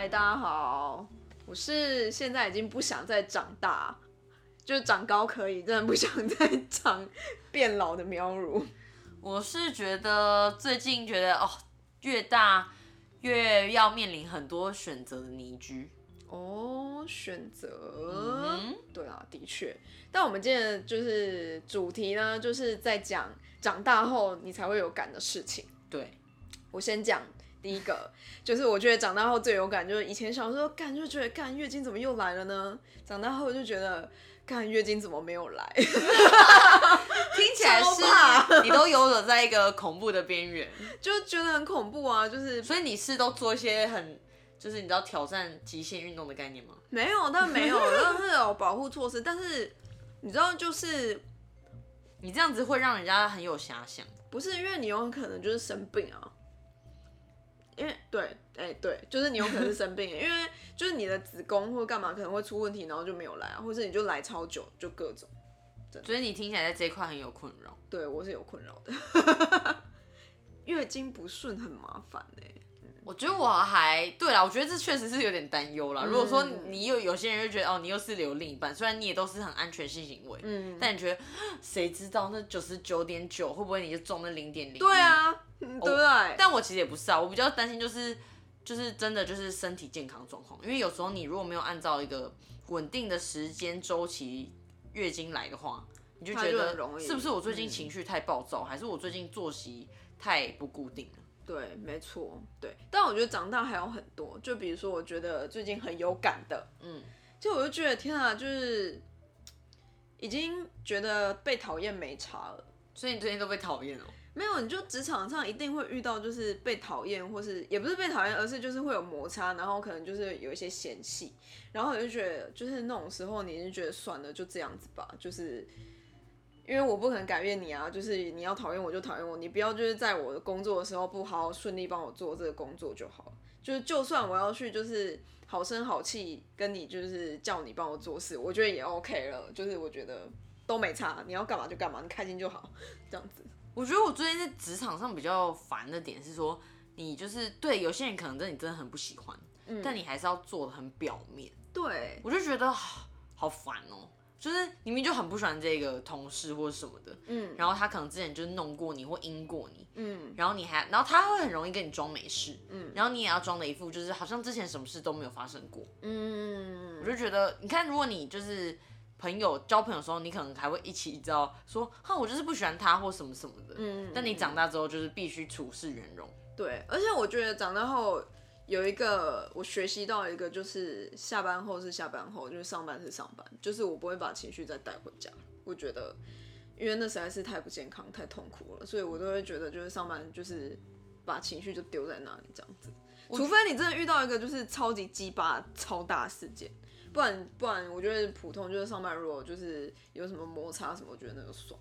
嗨，大家好，我是现在已经不想再长大，就是长高可以，真的不想再长变老的喵如。我是觉得最近觉得哦，越大越要面临很多选择的泥居。哦，选择，嗯对啊，的确。但我们今天的就是主题呢，就是在讲长大后你才会有感的事情。对，我先讲第一个，就是我觉得长大后最有感，就是以前小时候干就觉得干月经怎么又来了呢？长大后就觉得干月经怎么没有来？听起来是 你都游走在一个恐怖的边缘，就觉得很恐怖啊！就是所以你是都做一些很就是你知道挑战极限运动的概念吗？没有，但没有，但是有保护措施。但是你知道，就是你这样子会让人家很有遐想。不是因为你有可能就是生病啊？因为对，哎、对，就是你有可能是生病，因为就是你的子宫或干嘛可能会出问题，然后就没有来啊，或者你就来超久，就各种。所以你听起来在这一块很有困扰。对我是有困扰的，月经不顺很麻烦哎、我觉得我还对啦，我觉得这确实是有点担忧啦。如果说嗯你有有些人就觉得哦，你又是留另一半，虽然你也都是很安全性行为，嗯，但你觉得谁知道那九十九点九会不会你就中那零点零？对。啊，嗯对不对？但我其实也不是啊，我比较担心就是就是真的就是身体健康状况，因为有时候你如果没有按照一个稳定的时间周期月经来的话，你就它觉得是不是我最近嗯情绪太暴躁，还是我最近作息太不固定了？对，没错，对。但我觉得长大还有很多，就比如说，我觉得最近很有感的，嗯，就我就觉得天啊，就是已经觉得被讨厌没差了。所以你最近都被讨厌了。没有，你就职场上一定会遇到，就是被讨厌，或是也不是被讨厌，而是就是会有摩擦，然后可能就是有一些嫌弃，然后我就觉得，就是那种时候，你就觉得算了，就这样子吧，就是因为我不可能改变你啊，就是你要讨厌我就讨厌我，你不要就是在我的工作的时候不好好顺利帮我做这个工作就好了，就是就算我要去就是好声好气跟你就是叫你帮我做事，我觉得也 OK 了，就是我觉得都没差，你要干嘛就干嘛，你开心就好，这样子。我觉得我最近在职场上比较烦的点是说，你就是对有些人可能真的你真的很不喜欢，但你还是要做的很表面，对，我就觉得好好烦哦。就是你明明就很不喜欢这个同事或者什么的，嗯然后他可能之前就是弄过你或阴过你，嗯然后你还，然后他会很容易跟你装没事，嗯然后你也要装的一副就是好像之前什么事都没有发生过。嗯我就觉得，你看，如果你就是朋友交朋友的时候，你可能还会一起，你知道说，哈，我就是不喜欢他或什么什么的。嗯但你长大之后，就是必须处事圆融。对，而且我觉得长大后有一个我学习到一个，就是下班后是下班后，就是上班是上班，就是我不会把情绪再带回家。我觉得，因为那实在是太不健康、太痛苦了，所以我都会觉得，就是上班就是把情绪就丢在那里这样子。除非你真的遇到一个就是超级鸡巴超大事件，不然不然，我觉得普通就是上班如果就是有什么摩擦什么，我觉得那个爽。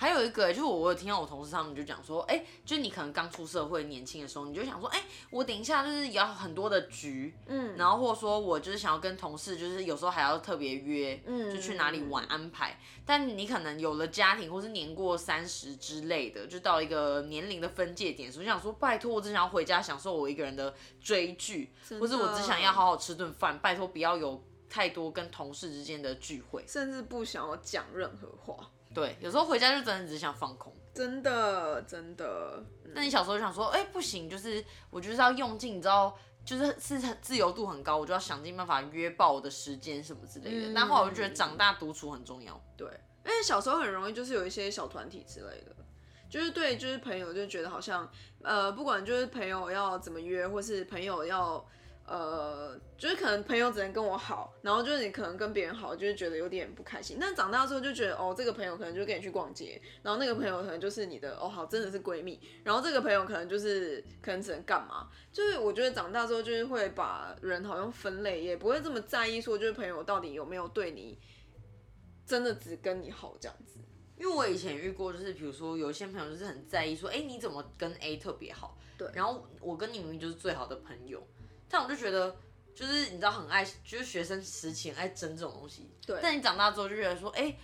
还有一个、就是我我有听到我同事他们就讲说，哎、就是你可能刚出社会年轻的时候，你就想说，哎、我等一下就是也要很多的局，嗯然后或者说我就是想要跟同事，就是有时候还要特别约，嗯就去哪里玩安排。但你可能有了家庭，或是年过三十之类的，就到一个年龄的分界点，所以想说，拜托，我只想要回家享受我一个人的追剧，或是我只想要好好吃顿饭，拜托不要有太多跟同事之间的聚会。甚至不想要讲任何话。对，有时候回家就真的只想放空。真的，真的，那你小时候就想说，哎、不行，就是我就是要用尽，你知道，就是是很自由度很高，我就要想尽办法约爆我的时间什么之类的。嗯但后来我就觉得长大独处很重要。对，因为小时候很容易就是有一些小团体之类的，就是对，就是朋友就觉得好像，呃，不管就是朋友要怎么约，或是朋友要。呃，就是可能朋友只能跟我好，然后就是你可能跟别人好，就是觉得有点不开心。但长大之后就觉得，哦，这个朋友可能就跟你去逛街，然后那个朋友可能就是你的，哦，好，真的是闺蜜。然后这个朋友可能就是可能只能干嘛？就是我觉得长大之后就是会把人好像分类，也不会这么在意说，就是朋友到底有没有对你真的只跟你好这样子。因为我以前遇过，就是比如说有一些朋友就是很在意说，哎、你怎么跟 A 特别好？对然后我跟你明明就是最好的朋友，但我就觉得，就是你知道很爱，就是学生时期很爱争这种东西。对但你长大之后就觉得说，哎、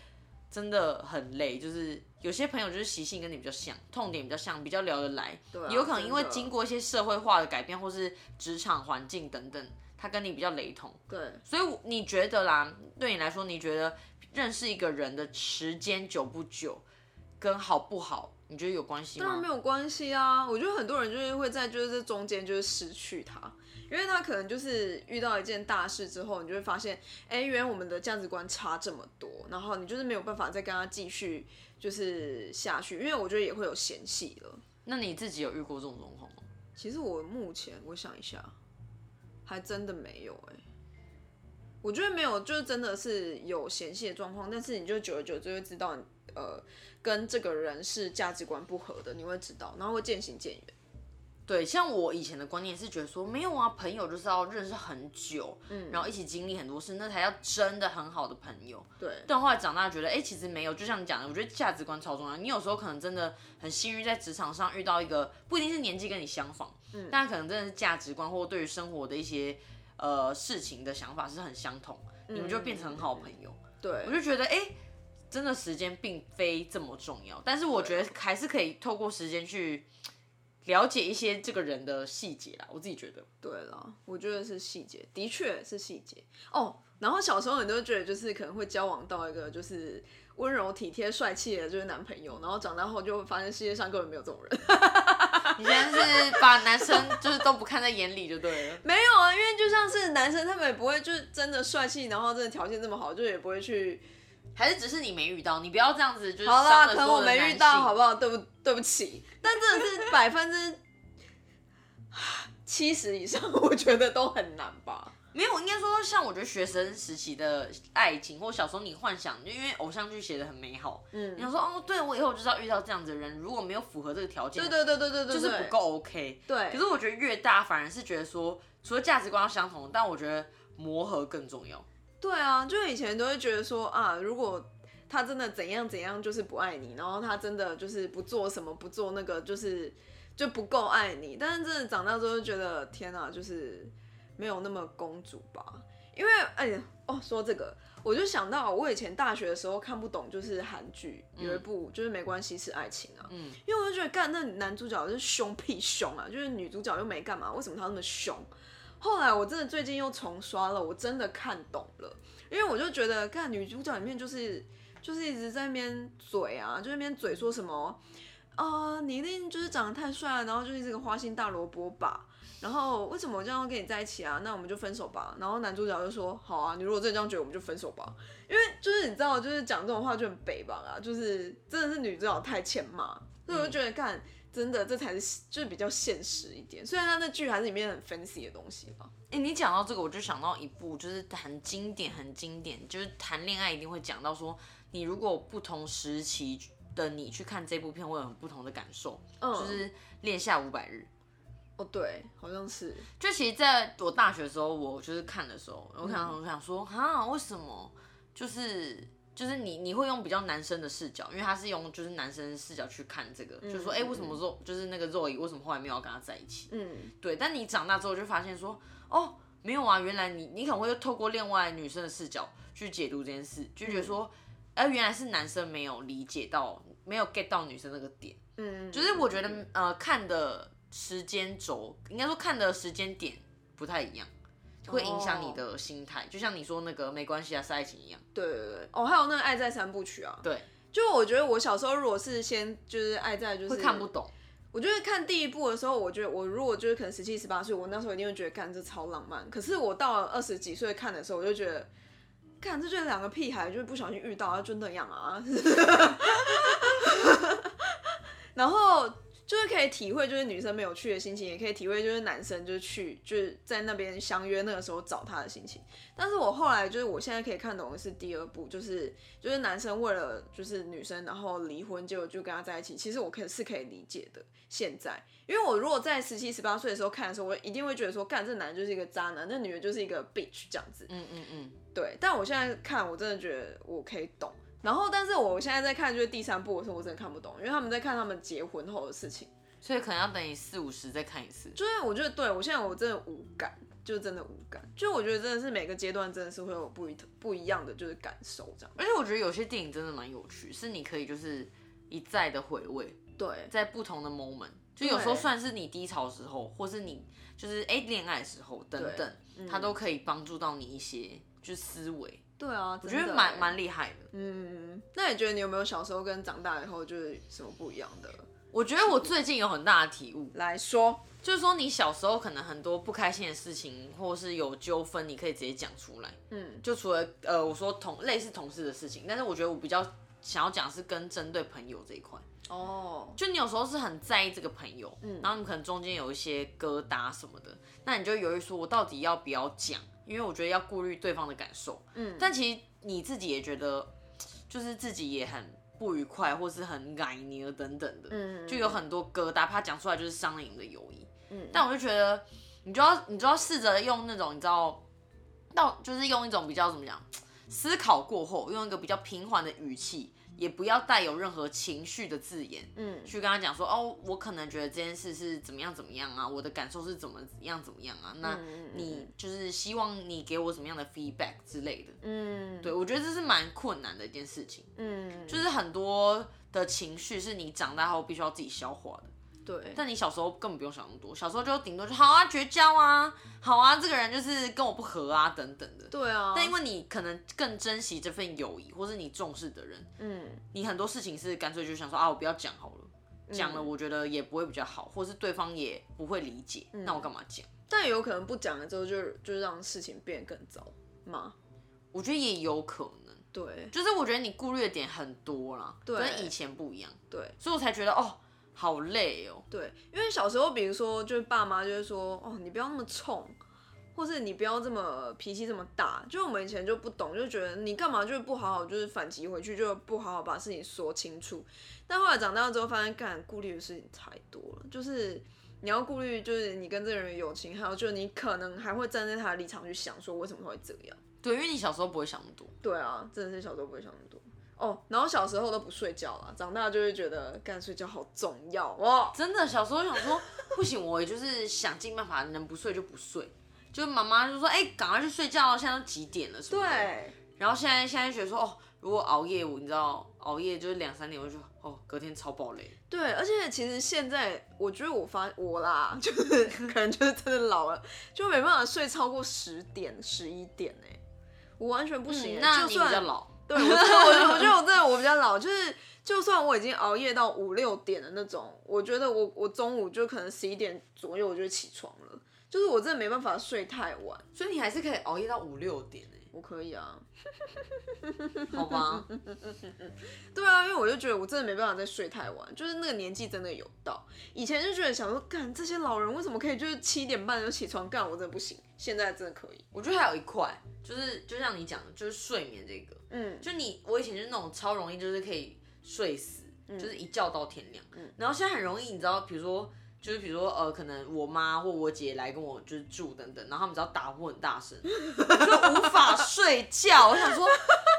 真的很累，就是有些朋友就是习性跟你比较像，痛点比较像，比较聊得来。对啊有可能因为经过一些社会化的改变，或是职场环境等等，他跟你比较雷同。对，所以你觉得啦，对你来说，你觉得认识一个人的时间久不久，跟好不好，你觉得有关系吗？当然没有关系啊。我觉得很多人就是会在就是这中间就是失去他，因为他可能就是遇到一件大事之后，你就会发现，哎，原来我们的价值观差这么多，然后你就是没有办法再跟他继续就是下去，因为我觉得也会有嫌隙了。那你自己有遇过这种状况吗？其实我目前我想一下，还真的没有哎、我觉得没有，就是真的是有嫌隙的状况，但是你就久而久之会知道，呃，跟这个人是价值观不合的，你会知道，然后会渐行渐远。对，像我以前的观念是觉得说，没有啊，朋友就是要认识很久，嗯，然后一起经历很多事，那才叫真的很好的朋友。对，但后来长大觉得，哎、其实没有，就像你讲的，我觉得价值观超重要。你有时候可能真的很幸运，在职场上遇到一个不一定是年纪跟你相仿，嗯，但可能真的是价值观或对于生活的一些呃事情的想法是很相同，你们就变成很好朋友。对我，就觉得，哎、真的时间并非这么重要，但是我觉得还是可以透过时间去了解一些这个人的细节啦。我自己觉得，对了，我觉得是细节，的确是细节哦。然后小时候你都觉得就是可能会交往到一个就是温柔体贴、帅气的就是男朋友，然后长大后就会发现世界上根本没有这种人。你现在是把男生就是都不看在眼里就对了。没有啊，因为就像是男生，他们也不会就是真的帅气，然后真的条件这么好，就也不会去。还是只是你没遇到，你不要这样子，就是好了可能我没遇到，好不好？对不对不起，但真的是百分之七十以上，我觉得都很难吧。没有，应该说像我觉得学生时期的爱情，或小时候你幻想，因为偶像剧写的很美好，嗯你想说哦，对我以后就是要遇到这样子的人，如果没有符合这个条件，对对对对对对，就是不够 OK。对。可是我觉得越大，反而是觉得说，除了价值观要相同，但我觉得磨合更重要。对啊，就以前都会觉得说啊，如果他真的怎样怎样，就是不爱你，然后他真的就是不做什么，不做那个，就是就不够爱你。但是真的长大之后就觉得，天啊，就是没有那么公主吧。因为哎呀，哦，说这个，我就想到我以前大学的时候看不懂，就是韩剧有一部就是没关系是爱情啊，嗯，因为我就觉得干那男主角是凶屁凶啊，就是女主角又没干嘛，为什么他那么凶？后来我真的最近又重刷了，我真的看懂了，因为我就觉得看女主角里面就是就是一直在那边嘴啊，就在那边嘴说什么啊、你一定就是长得太帅了，然后就是这个花心大萝卜吧。然后为什么我这样要跟你在一起啊？那我们就分手吧。然后男主角就说：“好啊，你如果真的这样觉得，我们就分手吧。”因为就是你知道，就是讲这种话就很北吧啊，就是真的是女主角太欠骂，所以我就觉得看真的这才是就是比较现实一点。虽然他那剧还是里面很 fancy 的东西吧。哎、你讲到这个，我就想到一部，就是很经典、很经典，就是谈恋爱一定会讲到说，你如果不同时期的你去看这部片，会有很不同的感受。嗯，就是《恋夏五百日》。哦，对，好像是，就其实在我大学的时候，我就是看的时候，我想我想说，哈，为什么就是就是你你会用比较男生的视角，因为他是用就是男生视角去看这个，就说哎、诶为什么肉就是那个肉姨为什么后来没有跟他在一起？嗯，对，但你长大之后就发现说，哦，没有啊，原来你你可能会透过另外女生的视角去解读这件事，就觉得说，哎、原来是男生没有理解到，没有 get 到女生那个点。嗯，就是我觉得呃看的时间轴，应该说看的时间点不太一样，会影响你的心态。就像你说那个没关系啊，是爱情一样。对对对，哦，还有那个《爱在三部曲》啊，对，就我觉得我小时候如果是先就是爱在就是会看不懂。我觉得看第一部的时候，我觉得我如果就是可能十七十八岁，我那时候一定会觉得干这超浪漫。可是我到了二十几岁看的时候，我就觉得，看这就是两个屁孩，就是不小心遇到，就那样啊。然后就是可以体会，就是女生没有去的心情，也可以体会，就是男生就是去就是在那边相约那个时候找他的心情。但是我后来就是我现在可以看懂的是第二部，就是就是男生为了就是女生，然后离婚，结果就跟他在一起。其实我可以是可以理解的。现在，因为我如果在十七十八岁的时候看的时候，我一定会觉得说，干这男的就是一个渣男，那女的就是一个 bitch 这样子。嗯嗯嗯，对，但我现在看，我真的觉得我可以懂。然后，但是我现在在看就是第三部的时候，我真的看不懂，因为他们在看他们结婚后的事情。所以可能要等你四五十再看一次。就是我觉得，对我现在我真的无感，就真的无感。就我觉得真的是每个阶段真的是会有不一不一样的就是感受这样。而且我觉得有些电影真的蛮有趣，是你可以就是一再的回味。对，在不同的 moment，就有时候算是你低潮的时候，或是你就是哎恋爱的时候等等，它都可以帮助到你一些就是思维。对啊，我觉得蛮蛮厉害的。嗯，那你觉得你有没有小时候跟长大以后就是什么不一样的？我觉得我最近有很大的体悟，来说，就是说你小时候可能很多不开心的事情，或是有纠纷，你可以直接讲出来。嗯，就除了呃，我说同类似同事的事情，但是我觉得我比较想要讲是跟针对朋友这一块。哦，就你有时候是很在意这个朋友，嗯，然后你可能中间有一些疙瘩什么的，那你就犹豫说，我到底要不要讲？因为我觉得要顾虑对方的感受。嗯，但其实你自己也觉得，就是自己也很。不愉快，或是很改捏等等的，嗯，就有很多疙瘩，怕讲出来就是伤了你的友谊。嗯，但我就觉得，你就要，你就要试着用那种，你知道，到就是用一种比较怎么讲，思考过后，用一个比较平缓的语气。也不要带有任何情绪的字眼，嗯，去跟他讲说，哦，我可能觉得这件事是怎么样怎么样啊，我的感受是怎么样怎么样啊，那你就是希望你给我什么样的 feedback 之类的，嗯，对我觉得这是蛮困难的一件事情，嗯，就是很多的情绪是你长大后必须要自己消化的。对，但你小时候根本不用想那么多，小时候就顶多就好啊，绝交啊，好啊，这个人就是跟我不合啊，等等的。对啊。但因为你可能更珍惜这份友谊，或是你重视的人，嗯，你很多事情是干脆就想说啊，我不要讲好了，讲了我觉得也不会比较好，或是对方也不会理解，那我干嘛讲？但也有可能不讲了之后，就就让事情变得更糟吗？我觉得也有可能。对，就是我觉得你顾虑的点很多了，跟以前不一样。对，所以我才觉得哦。好累哦。对，因为小时候，比如说，就是爸妈就会说，哦，你不要那么冲，或是你不要这么脾气这么大。就我们以前就不懂，就觉得你干嘛就是不好好就是反击回去，就不好好把事情说清楚。但后来长大之后，发现干顾虑的事情太多了，就是你要顾虑，就是你跟这个人友情，还有就是你可能还会站在他的立场去想，说为什么会这样。对，因为你小时候不会想那么多。对啊，真的是小时候不会想那么多。哦，然后小时候都不睡觉了，长大就会觉得干睡觉好重要哦。真的，小时候想说不行，我也就是想尽办法能不睡就不睡，就妈妈就说哎，赶快去睡觉，现在都几点了什么的。对。然后现在现在觉得说哦，如果熬夜，我你知道熬夜就是两三点，我就哦隔天超爆累。对，而且其实现在我觉得我发我啦，就是可能就是真的老了，就没办法睡超过十点十一点哎，我完全不行。那你比较老。对，我觉得，我我觉得我真的我比较老，就是就算我已经熬夜到五六点的那种，我觉得我我中午就可能十一点左右我就起床了，就是我真的没办法睡太晚，所以你还是可以熬夜到五六点，我可以啊，好吧，对啊，因为我就觉得我真的没办法再睡太晚，就是那个年纪真的有到，以前就觉得想说干这些老人为什么可以就是七点半就起床干，我真的不行，现在真的可以，我觉得还有一块就是就像你讲的，就是睡眠这个。嗯，就你，我以前就是那种超容易，就是可以睡死，就是一觉到天亮。嗯，然后现在很容易，你知道，比如说，就是比如说，呃，可能我妈或我姐来跟我就是住等等，然后他们只要打呼很大声，就无法睡觉。我想说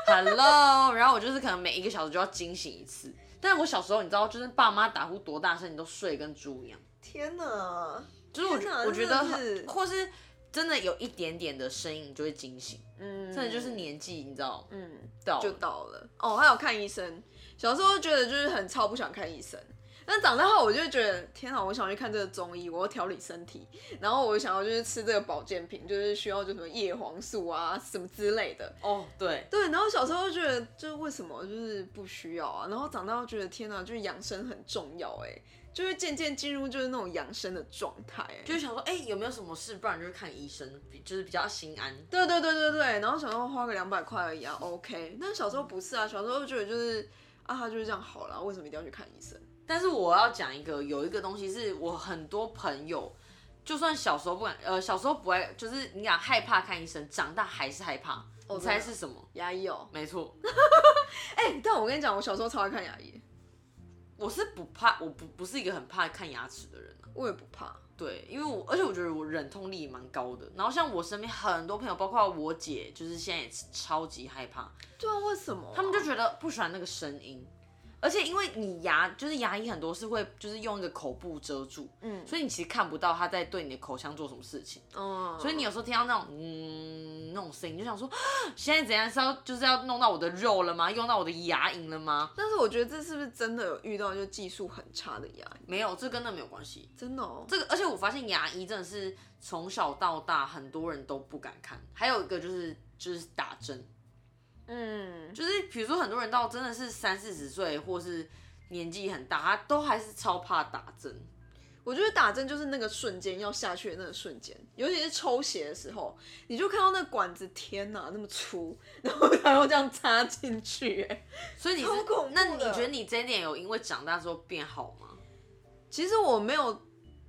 ，Hello，然后我就是可能每一个小时就要惊醒一次。但是我小时候，你知道，就是爸妈打呼多大声，你都睡跟猪一样。天哪！就是我，我觉得，或是。真的有一点点的声音，就会惊醒。嗯，真的就是年纪，你知道，嗯，到就到了。哦，还有看医生。小时候觉得就是很超不想看医生，但长大后我就觉得，天啊，我想去看这个中医，我要调理身体。然后我想要就是吃这个保健品，就是需要就什么叶黄素啊什么之类的。哦，对对。然后小时候就觉得，就是为什么就是不需要啊？然后长大后觉得，天哪，就是养生很重要哎。就会渐渐进入就是那种养生的状态，就是想说，哎，有没有什么事，不然就是看医生，就是比较心安。对对对对对，然后想说花个两百块而已啊，OK。但小时候不是啊，小时候觉得就是啊，他就是这样好了，为什么一定要去看医生？但是我要讲一个，有一个东西是我很多朋友，就算小时候不敢，呃，小时候不爱，就是你讲害怕看医生，长大还是害怕。我猜是什么？牙医哦。没错。哎，但我跟你讲，我小时候超爱看牙医。我是不怕，我不不是一个很怕看牙齿的人我也不怕，对，因为我而且我觉得我忍痛力蛮高的。然后像我身边很多朋友，包括我姐，就是现在也超级害怕。对啊，为什么？他们就觉得不喜欢那个声音。而且因为你牙就是牙医很多是会就是用一个口部遮住，嗯，所以你其实看不到他在对你的口腔做什么事情，哦，所以你有时候听到那种嗯那种声音，就想说 现在怎样是要就是要弄到我的肉了吗？用到我的牙龈了吗？但是我觉得这是不是真的有遇到就技术很差的牙医？没有，这跟那没有关系，真的哦。这个而且我发现牙医真的是从小到大很多人都不敢看，还有一个就是就是打针。嗯，就是比如说很多人到真的是三四十岁，或是年纪很大，他都还是超怕打针。我觉得打针就是那个瞬间要下去的那个瞬间，尤其是抽血的时候，你就看到那管子，天哪，那么粗，然后然后这样插进去，哎，所以你是那你觉得你这一点有因为长大之后变好吗？其实我没有，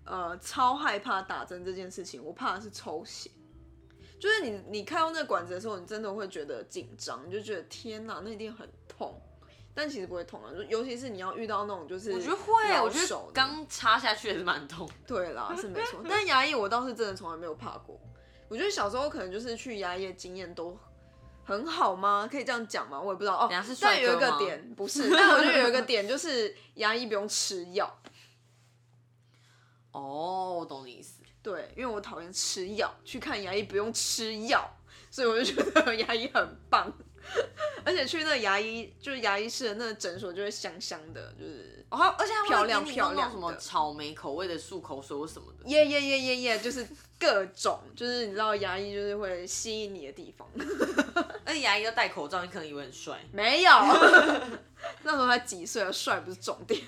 呃，超害怕打针这件事情，我怕的是抽血。就是你，你看到那管子的时候，你真的会觉得紧张，你就觉得天哪，那一定很痛。但其实不会痛啊，尤其是你要遇到那种就是，我觉得会，我觉得刚插下去也是蛮痛。对啦，是没错。但牙医我倒是真的从来没有怕过。我觉得小时候可能就是去牙医经验都很好吗？可以这样讲吗？我也不知道哦。但有一个点不是，但我觉得有一个点就是牙医不用吃药。哦，我懂你意思。对，因为我讨厌吃药，去看牙医不用吃药，所以我就觉得 牙医很棒。而且去那个牙医，就是牙医室的那个诊所，就会香香的，就是哦，而且漂亮漂亮什么草莓口味的漱口水或什么的，耶耶耶耶耶，就是各种，就是你知道牙医就是会吸引你的地方。而且牙医要戴口罩，你可能以为很帅，没有，那时候才几岁啊，帅不是重点。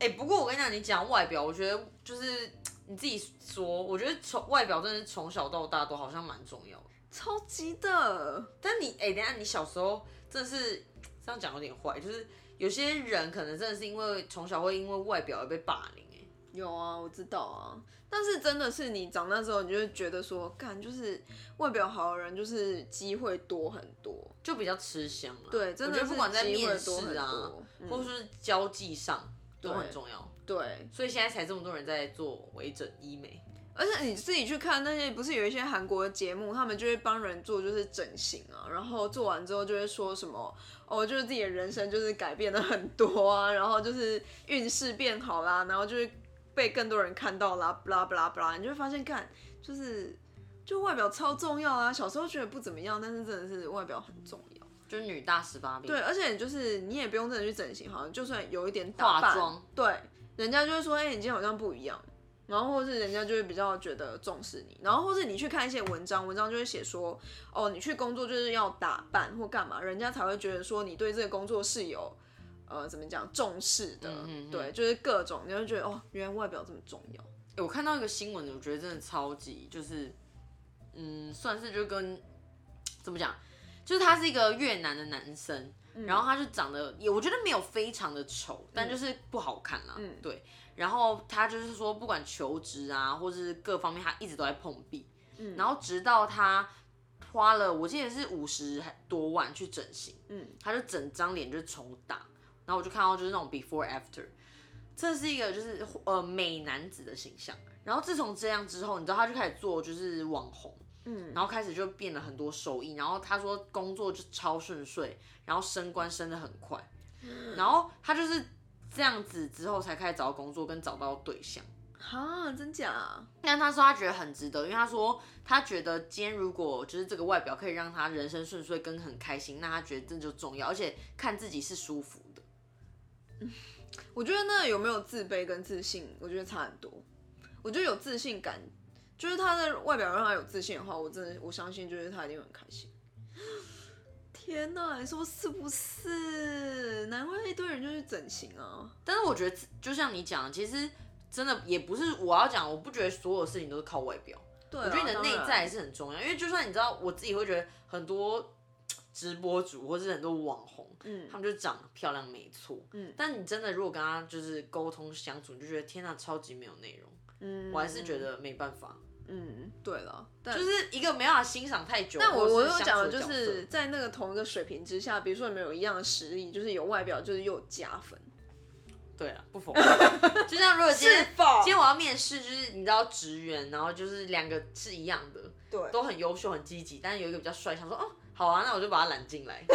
哎，不过我跟你讲，你讲外表，我觉得就是你自己说，我觉得从外表真的是从小到大都好像蛮重要的。超级的，但你哎，等下你小时候真的是这样讲有点坏，就是有些人可能真的是因为从小会因为外表而被霸凌哎。有啊，我知道啊，但是真的是你长大之后，你就会觉得说，干就是外表好的人就是机会多很多，就比较吃香啊。对，真的不管在面试啊，或是交际上都很重要。对，所以现在才这么多人在做微整医美。而且你自己去看那些，不是有一些韩国的节目，他们就会帮人做就是整形啊，然后做完之后就会说什么哦，就是自己的人生就是改变了很多啊，然后就是运势变好啦，然后就是被更多人看到啦，不啦不啦不啦，你就会发现看就是就外表超重要啊。小时候觉得不怎么样，但是真的是外表很重要，就是女大十八变。对，而且就是你也不用真的去整形，好像就算有一点化妆，对，人家就会说，哎，你今天好像不一样。然后或是人家就会比较觉得重视你，然后或是你去看一些文章，文章就会写说，哦，你去工作就是要打扮或干嘛，人家才会觉得说你对这个工作是有，呃，怎么讲重视的，对，就是各种，你会觉得哦，原来外表这么重要。我看到一个新闻，我觉得真的超级，就是，嗯，算是就跟怎么讲，就是他是一个越南的男生，然后他就长得也我觉得没有非常的丑，但就是不好看啦，对。然后他就是说，不管求职啊，或是各方面，他一直都在碰壁。嗯，然后直到他花了，我记得是五十多万去整形，嗯，他就整张脸就重打。然后我就看到就是那种 before after，这是一个就是呃美男子的形象。然后自从这样之后，你知道他就开始做就是网红，嗯，然后开始就变了很多收益。然后他说工作就超顺遂，然后升官升的很快，然后他就是。这样子之后才开始找到工作跟找到对象，哈，真假？但他说他觉得很值得，因为他说他觉得今天如果就是这个外表可以让他人生顺遂跟很开心，那他觉得这就重要，而且看自己是舒服的。我觉得那有没有自卑跟自信，我觉得差很多。我觉得有自信感，就是他的外表让他有自信的话，我真的我相信就是他一定很开心。天呐，你说是不是？难怪一堆人就去整形啊！但是我觉得，就像你讲，其实真的也不是我要讲，我不觉得所有事情都是靠外表。对，我觉得你的内在是很重要。因为就算你知道，我自己会觉得很多 直播主或是很多网红，嗯，他们就长得漂亮，没错，嗯。但你真的如果跟他就是沟通相处，你就觉得天呐，超级没有内容。嗯，我还是觉得没办法。嗯，对了，就是一个没办法欣赏太久。但我我有讲的就是在那个同一个水平之下，比如说你们有一样的实力，就是有外表，就是又有加分。对啊，不否认。就像如果今天今天我要面试，就是你知道职员，然后就是两个是一样的，对，都很优秀很积极，但是有一个比较帅，想说哦，好啊，那我就把他揽进来。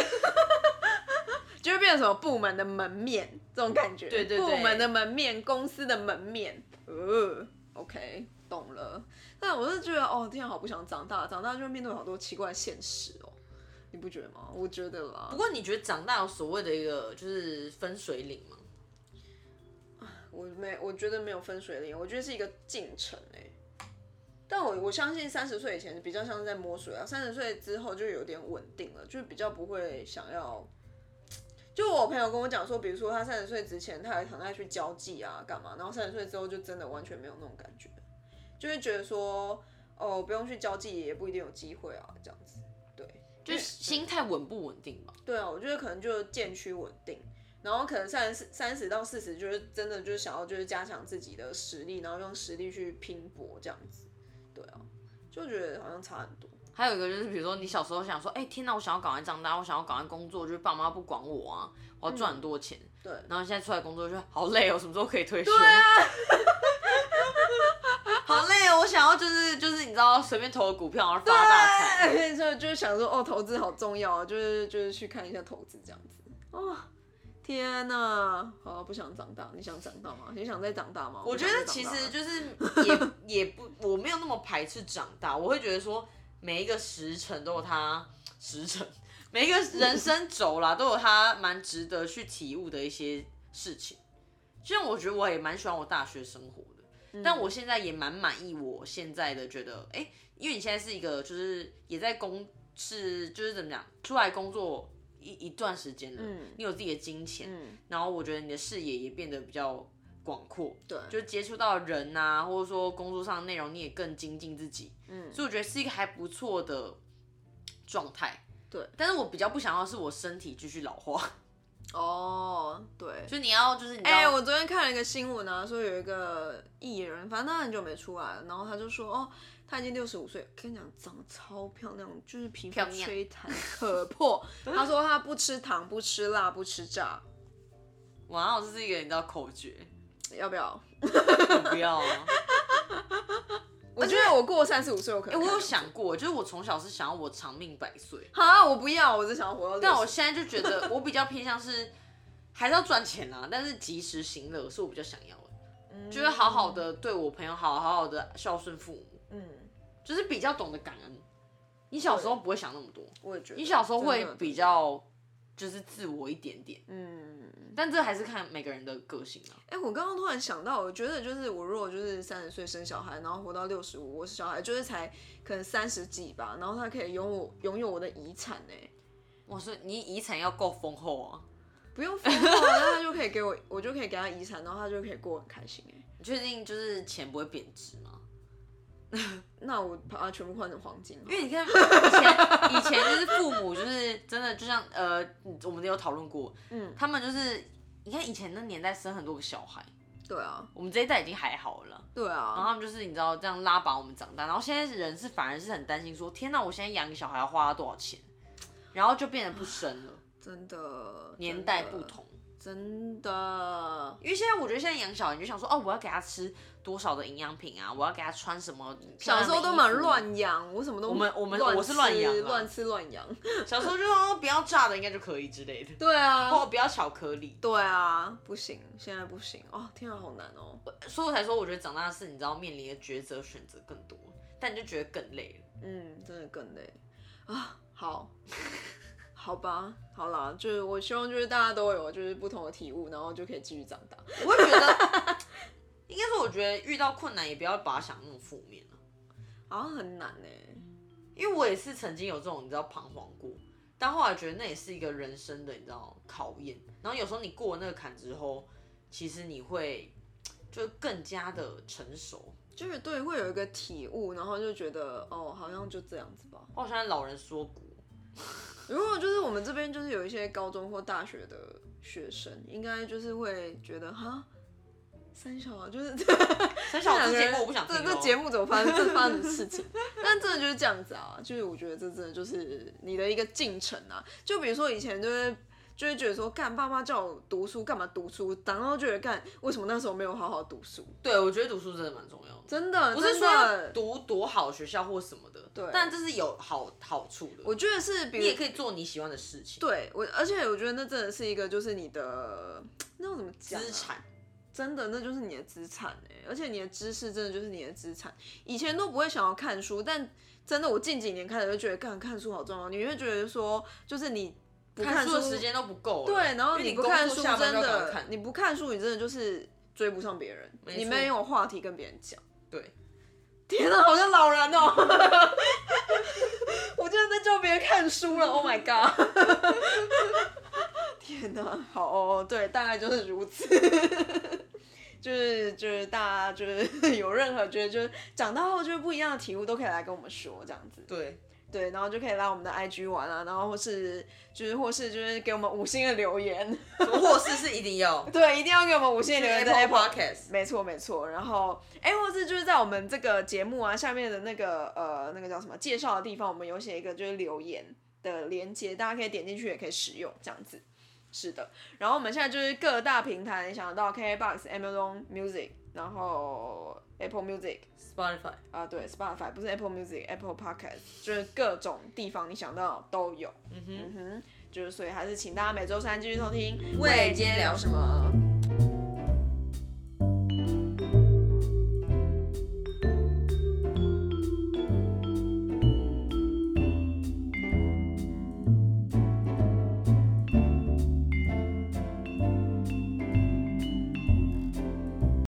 就会变成什么部门的门面这种感觉。对对对部门的门面，公司的门面。呃，OK，懂了。但我是觉得，哦，天啊，好不想长大，长大就会面对好多奇怪的现实哦。你不觉得吗？我觉得啦。不过你觉得长大有所谓的一个就是分水岭吗？我没，我觉得没有分水岭，我觉得是一个进程哎。但我我相信三十岁以前比较像是在摸水啊，三十岁之后就有点稳定了，就比较不会想要。就我朋友跟我讲说，比如说他三十岁之前他还想再去交际啊，干嘛？然后三十岁之后就真的完全没有那种感觉，就会觉得说，哦，不用去交际也不一定有机会啊，这样子。对，就是心态稳不稳定嘛？对啊，我觉得可能就渐趋稳定。然后可能三十三十到四十，就是真的就是想要就是加强自己的实力，然后用实力去拼搏这样子。对啊，就觉得好像差很多。还有一个就是，比如说你小时候想说，哎，天哪，我想要赶快长大，我想要赶快工作，就是爸妈不管我啊，我要赚很多钱。对。然后现在出来工作就好累哦，什么时候可以退休？对啊。好累哦，我想要就是就是你知道随便投个股票然后发大财。所以就是想说，哦，投资好重要啊，就是就是去看一下投资这样子。哦。天呐，好不想长大，你想长大吗？你想再长大吗？我觉得其实就是 也也不，我没有那么排斥长大，我会觉得说每一个时辰都有它时辰，每一个人生轴啦都有它蛮值得去体悟的一些事情。就像我觉得我也蛮喜欢我大学生活的，但我现在也蛮满意我现在的，觉得哎，因为你现在是一个就是也在工是就是怎么讲出来工作。一一段时间了，你有自己的金钱，然后我觉得你的视野也变得比较广阔，对，就接触到人啊，或者说工作上的内容，你也更精进自己，嗯，所以我觉得是一个还不错的状态，对。但是我比较不想要是我身体继续老化，哦，对，就你要就是，哎，我昨天看了一个新闻啊，说有一个艺人，反正他很久没出来了，然后他就说，哦。他已经六十五岁，跟你讲，长得超漂亮，就是皮肤吹弹可破。他说他不吃糖，不吃辣，不吃炸。哇，这是一个你知道口诀，要不要？不要。我觉得我过三十五岁，我可能。我有想过，就是我从小是想要我长命百岁。啊，我不要，我只想要活到。但我现在就觉得，我比较偏向是还是要赚钱啊，但是及时行乐是我比较想要的。嗯。就是好好的对我朋友好，好好的孝顺父母。嗯，就是比较懂得感恩。你小时候不会想那么多，我也觉得。你小时候会比较就是自我一点点，嗯。但这还是看每个人的个性啊。哎，我刚刚突然想到，我觉得就是我如果就是三十岁生小孩，然后活到六十五，我是小孩就是才可能三十几吧，然后他可以拥有拥有我的遗产呢。我说你遗产要够丰厚啊，不用丰厚，那他就可以给我，我就可以给他遗产，然后他就可以过很开心哎。你确定就是钱不会贬值吗？那我把它全部换成黄金，因为你看以前以前就是父母就是真的就像呃，我们有讨论过，嗯，他们就是你看以前那年代生很多个小孩，对啊，我们这一代已经还好了，对啊，然后他们就是你知道这样拉拔我们长大，然后现在人是反而是很担心说，天哪，我现在养个小孩要花多少钱，然后就变得不生了，真的，年代不同。真的，因为现在我觉得现在养小孩，你就想说哦，我要给他吃多少的营养品啊，我要给他穿什么？小时候都蛮乱养，我什么都我们我们我是乱养，乱吃乱养。小时候就说不要炸的，应该就可以之类的。对啊，或不要巧克力。对啊，不行，现在不行哦，天啊，好难哦。所以我才说，我觉得长大是，你知道面临的抉择选择更多，但你就觉得更累了。嗯，真的更累啊。好。好吧，好啦，就是我希望就是大家都有就是不同的体悟，然后就可以继续长大。我会觉得，应该说我觉得遇到困难也不要把它想那么负面了，好像很难呢。因为我也是曾经有这种你知道彷徨过，但后来觉得那也是一个人生的你知道考验。然后有时候你过了那个坎之后，其实你会就更加的成熟，就是对，会有一个体悟，然后就觉得哦，好像就这样子吧。我好像老人说古。如果就是我们这边就是有一些高中或大学的学生，应该就是会觉得哈，三小啊，就是 三小这节目我不想听。这 这节目怎么发生这发生的事情？但真的就是这样子啊，就是我觉得这真的就是你的一个进程啊。就比如说以前就是就会觉得说，干爸妈叫我读书，干嘛读书？然后觉得干，为什么那时候没有好好读书？对，我觉得读书真的蛮重要的，真的，不是真说要，读多好学校或什么的，对但这是有好好处的。我觉得是，比如你也可以做你喜欢的事情，对我，而且我觉得那真的是一个，就是你的那要怎么讲、啊？资产。真的，那就是你的资产哎、而且你的知识真的就是你的资产。以前都不会想要看书，但真的我近几年开始就觉得，干看书好重要。你会觉得说，就是你看书的时间都不够了。对，然后你不看书真的你不看书，你真的就是追不上别人，你没有话题跟别人讲。对，天啊，好像老人哦、我竟然在教别人看书了，Oh my god！天哪，好哦，对，大概就是如此。就是就是大家就是有任何觉得就是长大后就是不一样的体悟，都可以来跟我们说这样子。对，对，然后就可以来我们的 IG 玩啊，然后或是就是或是就是给我们五星的留言，或是是一定要 对，一定要给我们五星的留言在 Apple Apple Podcast。没错没错，然后哎，或是就是在我们这个节目啊下面的那个呃那个叫什么介绍的地方，我们有写一个就是留言的连接，大家可以点进去也可以使用这样子。是的，然后我们现在就是各大平台，你想得到 KKBox、Amazon Music，然后 Apple Music Spotify，啊，对，Spotify 不是 Apple Music，Apple Podcast，就是各种地方你想到都有。嗯哼，嗯哼，就是所以还是请大家每周三继续收听。喂今天聊什么？